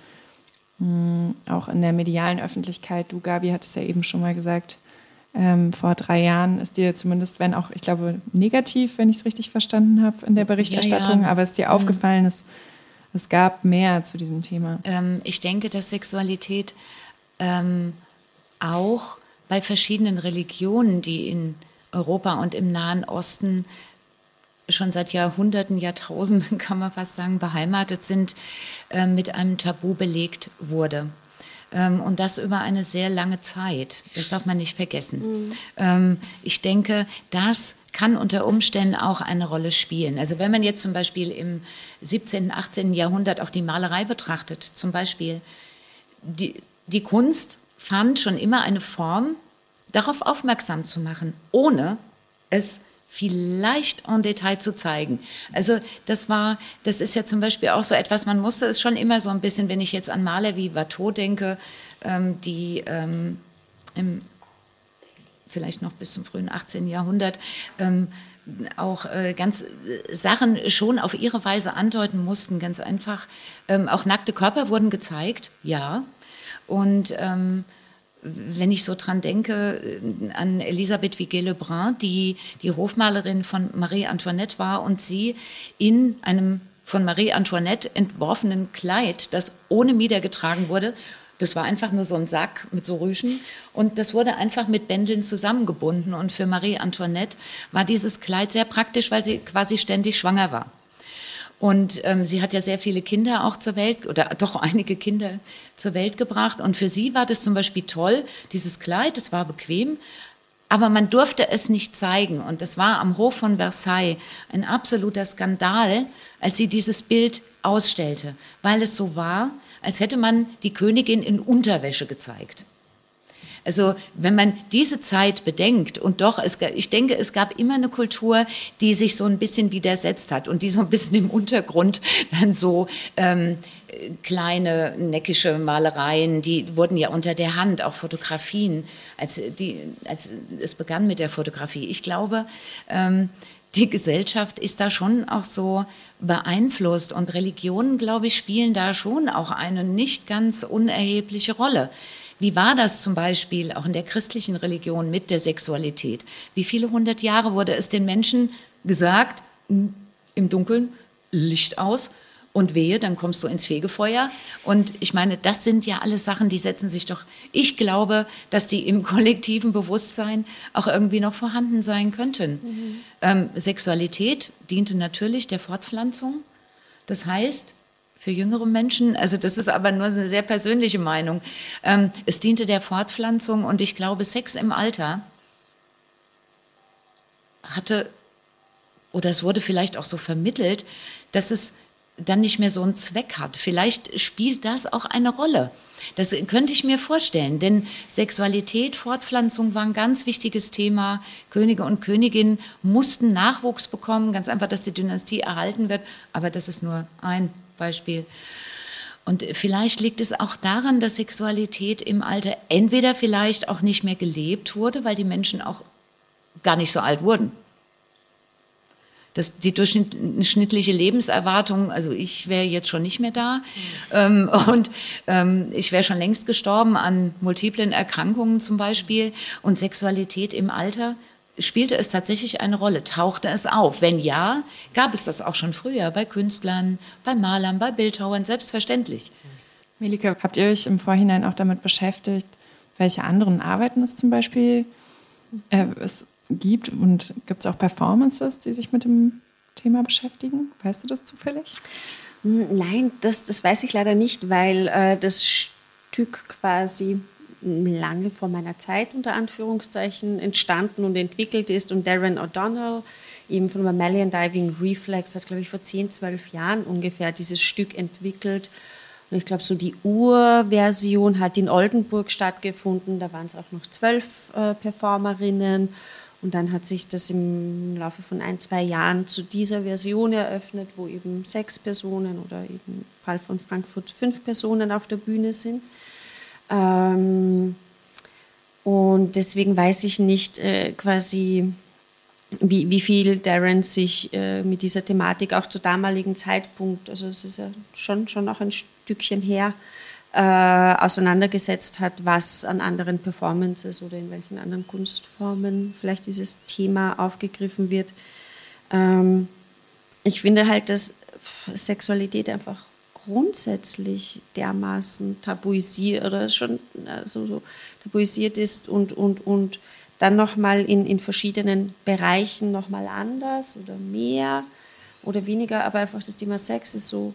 mm, auch in der medialen Öffentlichkeit? Du, Gabi, hattest ja eben schon mal gesagt, ähm, vor drei Jahren ist dir zumindest, wenn auch, ich glaube, negativ, wenn ich es richtig verstanden habe in der Berichterstattung, ja, ja. aber ist dir mhm. aufgefallen, dass es gab mehr zu diesem Thema? Ähm, ich denke, dass Sexualität ähm, auch bei verschiedenen Religionen, die in Europa und im Nahen Osten schon seit Jahrhunderten, Jahrtausenden, kann man fast sagen, beheimatet sind, äh, mit einem Tabu belegt wurde. Ähm, und das über eine sehr lange Zeit. Das darf man nicht vergessen. Mhm. Ähm, ich denke, das kann unter Umständen auch eine Rolle spielen. Also wenn man jetzt zum Beispiel im 17., 18. Jahrhundert auch die Malerei betrachtet, zum Beispiel, die, die Kunst fand schon immer eine Form, darauf aufmerksam zu machen, ohne es vielleicht en Detail zu zeigen. Also das war, das ist ja zum Beispiel auch so etwas, man musste es schon immer so ein bisschen, wenn ich jetzt an Maler wie Watteau denke, ähm, die ähm, im, vielleicht noch bis zum frühen 18. Jahrhundert ähm, auch äh, ganz äh, Sachen schon auf ihre Weise andeuten mussten, ganz einfach. Ähm, auch nackte Körper wurden gezeigt, ja. Und ähm, wenn ich so dran denke, äh, an Elisabeth Viguet-Lebrun, die die Hofmalerin von Marie Antoinette war und sie in einem von Marie Antoinette entworfenen Kleid, das ohne Mieder getragen wurde, das war einfach nur so ein Sack mit so Rüschen und das wurde einfach mit Bändeln zusammengebunden und für Marie Antoinette war dieses Kleid sehr praktisch, weil sie quasi ständig schwanger war. Und ähm, sie hat ja sehr viele Kinder auch zur Welt, oder doch einige Kinder zur Welt gebracht. Und für sie war das zum Beispiel toll, dieses Kleid, es war bequem, aber man durfte es nicht zeigen. Und das war am Hof von Versailles ein absoluter Skandal, als sie dieses Bild ausstellte, weil es so war, als hätte man die Königin in Unterwäsche gezeigt. Also wenn man diese Zeit bedenkt und doch, es, ich denke, es gab immer eine Kultur, die sich so ein bisschen widersetzt hat und die so ein bisschen im Untergrund dann so ähm, kleine neckische Malereien, die wurden ja unter der Hand, auch Fotografien, als, die, als es begann mit der Fotografie. Ich glaube, ähm, die Gesellschaft ist da schon auch so beeinflusst und Religionen, glaube ich, spielen da schon auch eine nicht ganz unerhebliche Rolle. Wie war das zum Beispiel auch in der christlichen Religion mit der Sexualität? Wie viele hundert Jahre wurde es den Menschen gesagt, im Dunkeln, Licht aus und wehe, dann kommst du ins Fegefeuer. Und ich meine, das sind ja alles Sachen, die setzen sich doch, ich glaube, dass die im kollektiven Bewusstsein auch irgendwie noch vorhanden sein könnten. Mhm. Ähm, Sexualität diente natürlich der Fortpflanzung. Das heißt, für jüngere Menschen, also das ist aber nur eine sehr persönliche Meinung, ähm, es diente der Fortpflanzung und ich glaube, Sex im Alter hatte, oder es wurde vielleicht auch so vermittelt, dass es dann nicht mehr so einen Zweck hat. Vielleicht spielt das auch eine Rolle. Das könnte ich mir vorstellen, denn Sexualität, Fortpflanzung war ein ganz wichtiges Thema. Könige und Königinnen mussten Nachwuchs bekommen, ganz einfach, dass die Dynastie erhalten wird. Aber das ist nur ein Beispiel. Und vielleicht liegt es auch daran, dass Sexualität im Alter entweder vielleicht auch nicht mehr gelebt wurde, weil die Menschen auch gar nicht so alt wurden. Das, die durchschnittliche Lebenserwartung, also ich wäre jetzt schon nicht mehr da ähm, und ähm, ich wäre schon längst gestorben an multiplen Erkrankungen zum Beispiel und Sexualität im Alter. Spielte es tatsächlich eine Rolle? Tauchte es auf? Wenn ja, gab es das auch schon früher bei Künstlern, bei Malern, bei Bildhauern, selbstverständlich. Melike, habt ihr euch im Vorhinein auch damit beschäftigt, welche anderen Arbeiten es zum Beispiel äh, es gibt und gibt es auch Performances, die sich mit dem Thema beschäftigen? Weißt du das zufällig? Nein, das, das weiß ich leider nicht, weil äh, das Stück quasi lange vor meiner Zeit unter Anführungszeichen entstanden und entwickelt ist und Darren O'Donnell eben von Mammalian Diving Reflex hat, glaube ich, vor 10, 12 Jahren ungefähr dieses Stück entwickelt. Und ich glaube, so die Urversion hat in Oldenburg stattgefunden. Da waren es auch noch zwölf äh, Performerinnen. Und dann hat sich das im Laufe von ein, zwei Jahren zu dieser Version eröffnet, wo eben sechs Personen oder im Fall von Frankfurt fünf Personen auf der Bühne sind. Ähm, und deswegen weiß ich nicht äh, quasi, wie, wie viel Darren sich äh, mit dieser Thematik auch zu damaligen Zeitpunkt, also es ist ja schon, schon noch ein Stückchen her, äh, auseinandergesetzt hat, was an anderen Performances oder in welchen anderen Kunstformen vielleicht dieses Thema aufgegriffen wird. Ähm, ich finde halt, dass Sexualität einfach grundsätzlich dermaßen tabuisiert oder schon also so tabuisiert ist und, und, und dann nochmal in, in verschiedenen Bereichen nochmal anders oder mehr oder weniger, aber einfach das Thema Sex ist so,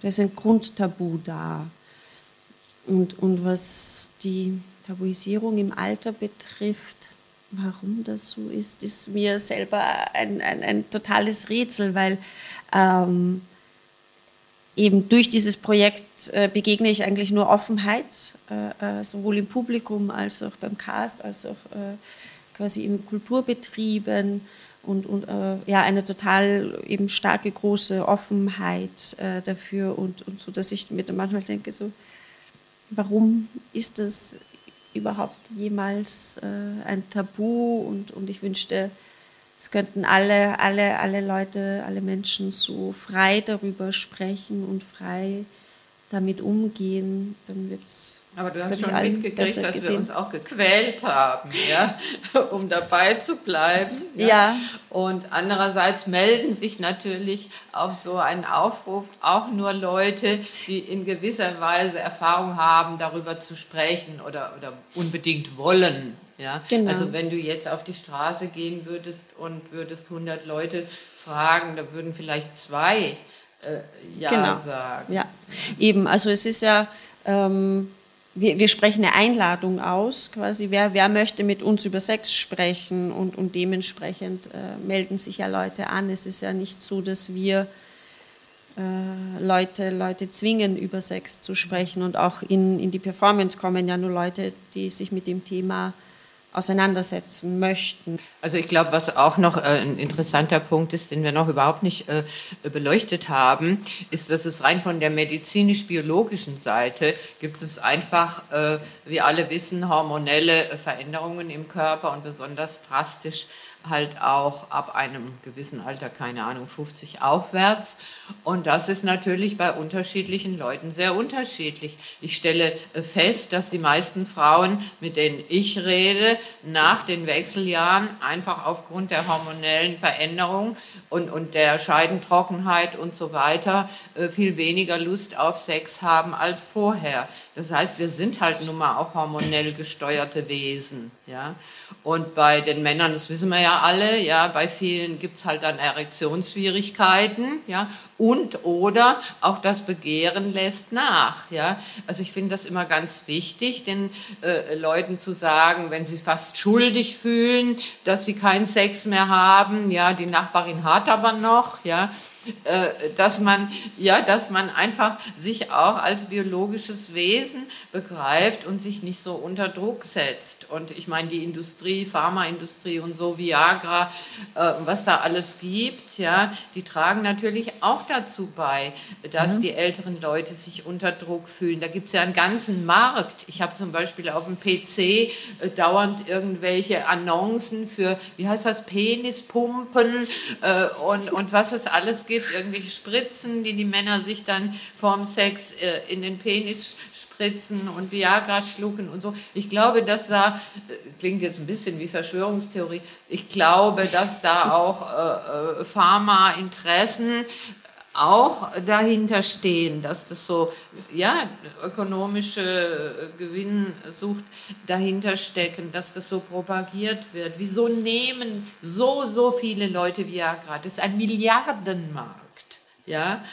da ist ein Grundtabu da. Und, und was die Tabuisierung im Alter betrifft, warum das so ist, ist mir selber ein, ein, ein totales Rätsel, weil ähm, eben durch dieses Projekt äh, begegne ich eigentlich nur Offenheit, äh, äh, sowohl im Publikum als auch beim Cast, als auch äh, quasi in Kulturbetrieben und, und äh, ja, eine total eben starke, große Offenheit dafür und, und so, dass ich mir dann manchmal denke, so, warum ist das überhaupt jemals ein Tabu? Und, und ich wünschte, es könnten alle, alle, alle Leute, alle Menschen so frei darüber sprechen und frei damit umgehen, dann wird es. Aber du hast schon mitgekriegt, dass gesehen. wir uns auch gequält haben, ja, um dabei zu bleiben. Ja. ja. Und andererseits melden sich natürlich auf so einen Aufruf auch nur Leute, die in gewisser Weise Erfahrung haben, darüber zu sprechen oder, oder unbedingt wollen. Ja? Genau. Also wenn du jetzt auf die Straße gehen würdest und würdest 100 Leute fragen, da würden vielleicht zwei äh, Ja genau. sagen. Ja, eben. Also es ist ja, ähm, wir, wir, sprechen eine Einladung aus, quasi, wer, wer möchte mit uns über Sex sprechen und, und dementsprechend äh, melden sich ja Leute an. Es ist ja nicht so, dass wir äh, Leute, Leute zwingen, über Sex zu sprechen und auch in, in die Performance kommen ja nur Leute, die sich mit dem Thema auseinandersetzen möchten. Also ich glaube, was auch noch äh, ein interessanter Punkt ist, den wir noch überhaupt nicht äh, beleuchtet haben, ist, dass es rein von der medizinisch-biologischen Seite gibt es einfach, äh, wie alle wissen, hormonelle Veränderungen im Körper und besonders drastisch halt auch ab einem gewissen Alter, keine Ahnung, 50 aufwärts. Und das ist natürlich bei unterschiedlichen Leuten sehr unterschiedlich. Ich stelle äh, fest, dass die meisten Frauen, mit denen ich rede, nach den Wechseljahren einfach aufgrund der hormonellen Veränderung und, und der Scheidentrockenheit und so weiter äh, viel weniger Lust auf Sex haben als vorher. Das heißt, wir sind halt nun mal auch hormonell gesteuerte Wesen. Ja? Und bei den Männern, das wissen wir ja alle, ja, bei vielen gibt es halt dann Erektionsschwierigkeiten, ja, und oder auch das Begehren lässt nach. Ja? Also ich finde das immer ganz wichtig, den äh, Leuten zu sagen, wenn sie fast schuldig fühlen, dass sie keinen Sex mehr haben, ja, die Nachbarin hat aber noch, ja, dass man, ja, dass man einfach sich auch als biologisches Wesen begreift und sich nicht so unter Druck setzt. Und ich meine, die Industrie, Pharmaindustrie und so, Viagra, äh, was da alles gibt, ja, die tragen natürlich auch dazu bei, dass mhm. die älteren Leute sich unter Druck fühlen. Da gibt es ja einen ganzen Markt. Ich habe zum Beispiel auf dem PC äh, dauernd irgendwelche Annoncen für, wie heißt das, Penispumpen äh, und, und was es alles gibt, irgendwelche Spritzen, die die Männer sich dann vorm Sex äh, in den Penis spritzen und Viagra schlucken und so. Ich glaube, dass da, äh, klingt jetzt ein bisschen wie Verschwörungstheorie, ich glaube, dass da auch äh, äh, Pharmainteressen auch dahinter stehen, dass das so, ja, ökonomische Gewinnsucht dahinter stecken, dass das so propagiert wird. Wieso nehmen so, so viele Leute Viagra? Das ist ein Milliardenmarkt. Ja?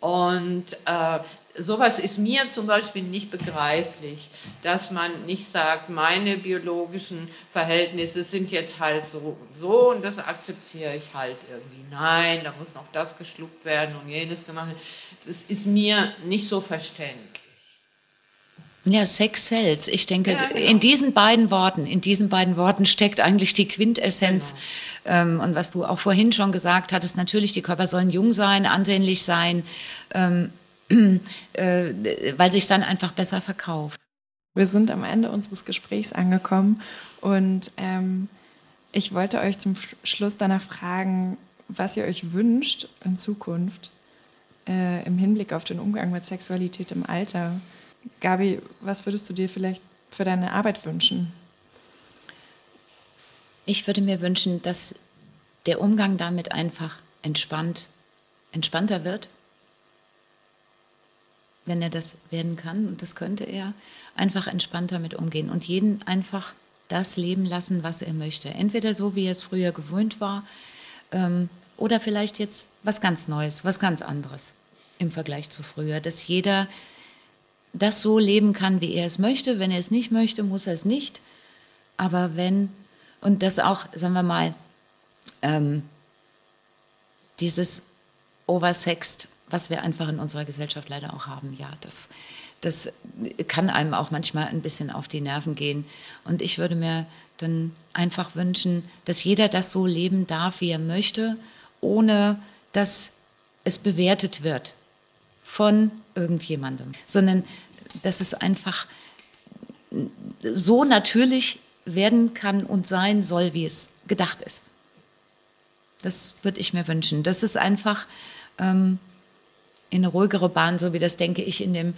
Und äh, sowas ist mir zum Beispiel nicht begreiflich, dass man nicht sagt, meine biologischen Verhältnisse sind jetzt halt so und so und das akzeptiere ich halt irgendwie. Nein, da muss noch das geschluckt werden und jenes gemacht werden. Das ist mir nicht so verständlich. Ja, Sex sells. Ich denke, ja, genau. in diesen beiden Worten, in diesen beiden Worten steckt eigentlich die Quintessenz. Genau. Ähm, und was du auch vorhin schon gesagt hattest, natürlich, die Körper sollen jung sein, ansehnlich sein. Ähm, äh, weil sich dann einfach besser verkauft. Wir sind am Ende unseres Gesprächs angekommen und ähm, ich wollte euch zum Schluss danach fragen, was ihr euch wünscht in Zukunft äh, im Hinblick auf den Umgang mit Sexualität im Alter. Gabi, was würdest du dir vielleicht für deine Arbeit wünschen? Ich würde mir wünschen, dass der Umgang damit einfach entspannt, entspannter wird wenn er das werden kann, und das könnte er, einfach entspannter mit umgehen und jeden einfach das leben lassen, was er möchte. Entweder so, wie er es früher gewöhnt war, ähm, oder vielleicht jetzt was ganz Neues, was ganz anderes im Vergleich zu früher, dass jeder das so leben kann, wie er es möchte. Wenn er es nicht möchte, muss er es nicht. Aber wenn, und das auch, sagen wir mal, ähm, dieses Oversext was wir einfach in unserer Gesellschaft leider auch haben. Ja, das, das kann einem auch manchmal ein bisschen auf die Nerven gehen. Und ich würde mir dann einfach wünschen, dass jeder das so leben darf, wie er möchte, ohne dass es bewertet wird von irgendjemandem, sondern dass es einfach so natürlich werden kann und sein soll, wie es gedacht ist. Das würde ich mir wünschen. Das ist einfach ähm, in eine ruhigere Bahn, so wie das, denke ich, in dem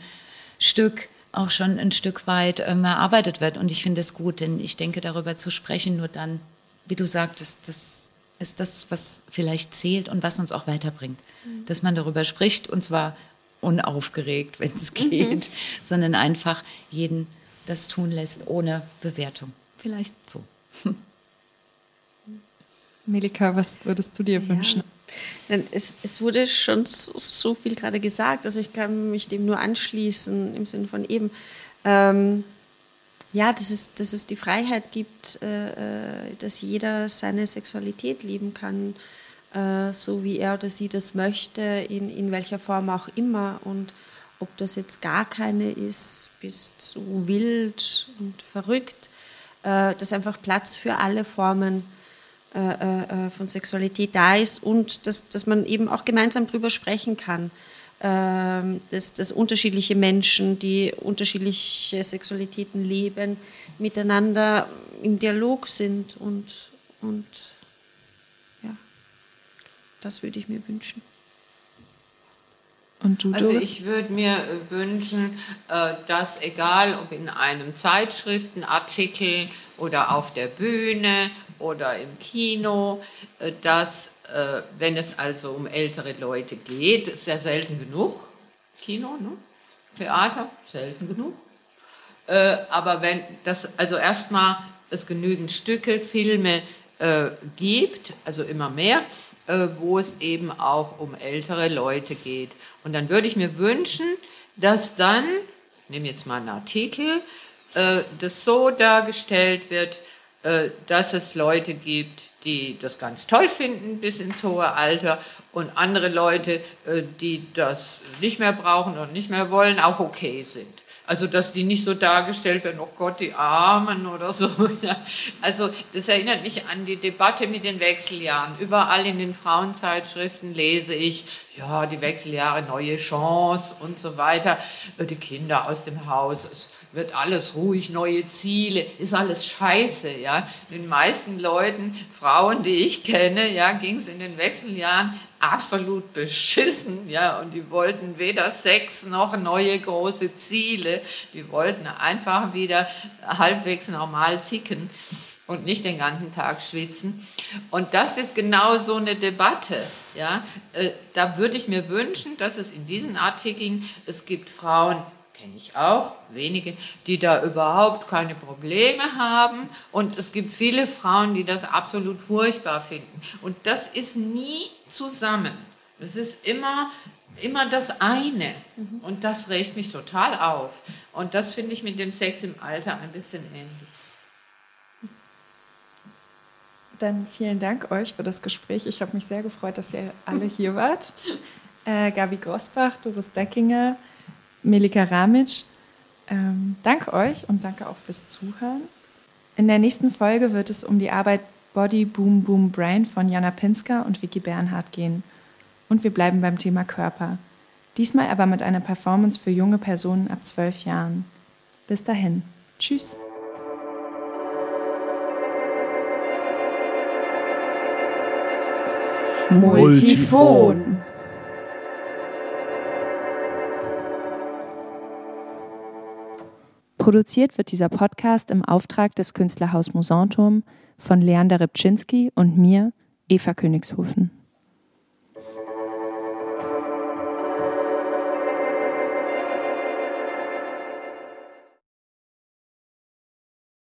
Stück auch schon ein Stück weit ähm, erarbeitet wird. Und ich finde es gut, denn ich denke, darüber zu sprechen, nur dann, wie du sagtest, das ist das, was vielleicht zählt und was uns auch weiterbringt. Mhm. Dass man darüber spricht und zwar unaufgeregt, wenn es mhm. geht, mhm. sondern einfach jeden das tun lässt, ohne Bewertung. Vielleicht so. Melika, was würdest du dir ja. Es, es, wurde schon so, so, viel gerade gesagt, also ich kann mich dem nur anschließen im Sinne von eben, ähm, ja, dass es, dass es die Freiheit gibt, äh, äh, dass jeder seine Sexualität leben kann, äh, so wie er oder sie das möchte, in, in welcher Form auch immer. Und ob das jetzt gar keine ist, bist so wild und verrückt, äh, dass einfach Platz für alle Formen äh, äh, von Sexualität da ist und dass, dass man eben auch gemeinsam darüber sprechen kann. Ähm, dass, dass unterschiedliche Menschen, die unterschiedliche Sexualitäten leben, miteinander im Dialog sind und, und das würde ich mir wünschen. Und du, also ich würde mir wünschen, äh, dass egal ob in einem Zeitschriftenartikel oder auf der Bühne oder im Kino, äh, dass äh, wenn es also um ältere Leute geht, ist ja selten genug, Kino, ne? Theater, selten genug. Aber wenn das also erstmal es genügend Stücke, Filme gibt, also immer mehr, äh, wo es eben auch um ältere Leute geht. Und dann würde ich mir wünschen, dass dann, ich nehme jetzt mal einen Artikel, äh, das so dargestellt wird, äh, dass es Leute gibt, die das ganz toll finden bis ins hohe Alter und andere Leute, die das nicht mehr brauchen und nicht mehr wollen, auch okay sind. Also, dass die nicht so dargestellt werden, oh Gott, die Armen oder so. Also, das erinnert mich an die Debatte mit den Wechseljahren. Überall in den Frauenzeitschriften lese ich, ja, die Wechseljahre, neue Chance und so weiter. Die Kinder aus dem Haus, wird alles ruhig, neue Ziele, ist alles scheiße, ja. Den meisten Leuten, Frauen, die ich kenne, ja, ging es in den Wechseljahren absolut beschissen, ja, und die wollten weder Sex noch neue große Ziele, die wollten einfach wieder halbwegs normal ticken und nicht den ganzen Tag schwitzen. Und das ist genau so eine Debatte, ja. Äh, da würde ich mir wünschen, dass es in diesen Artikeln, es gibt Frauen, kenne ich auch, wenige, die da überhaupt keine Probleme haben. Und es gibt viele Frauen, die das absolut furchtbar finden. Und das ist nie zusammen. Es ist immer, immer das eine. Mhm. Und das regt mich total auf. Und das finde ich mit dem Sex im Alter ein bisschen ähnlich. Dann vielen Dank euch für das Gespräch. Ich habe mich sehr gefreut, dass ihr alle hier wart. Äh, Gabi Grossbach, Doris Deckinger, Melika Ramic. Ähm, danke euch und danke auch fürs Zuhören. In der nächsten Folge wird es um die Arbeit Body Boom Boom Brain von Jana Pinska und Vicky Bernhardt gehen. Und wir bleiben beim Thema Körper. Diesmal aber mit einer Performance für junge Personen ab zwölf Jahren. Bis dahin. Tschüss. Multifon. Produziert wird dieser Podcast im Auftrag des Künstlerhaus Musanturm von Leander Rybczynski und mir, Eva Königshofen.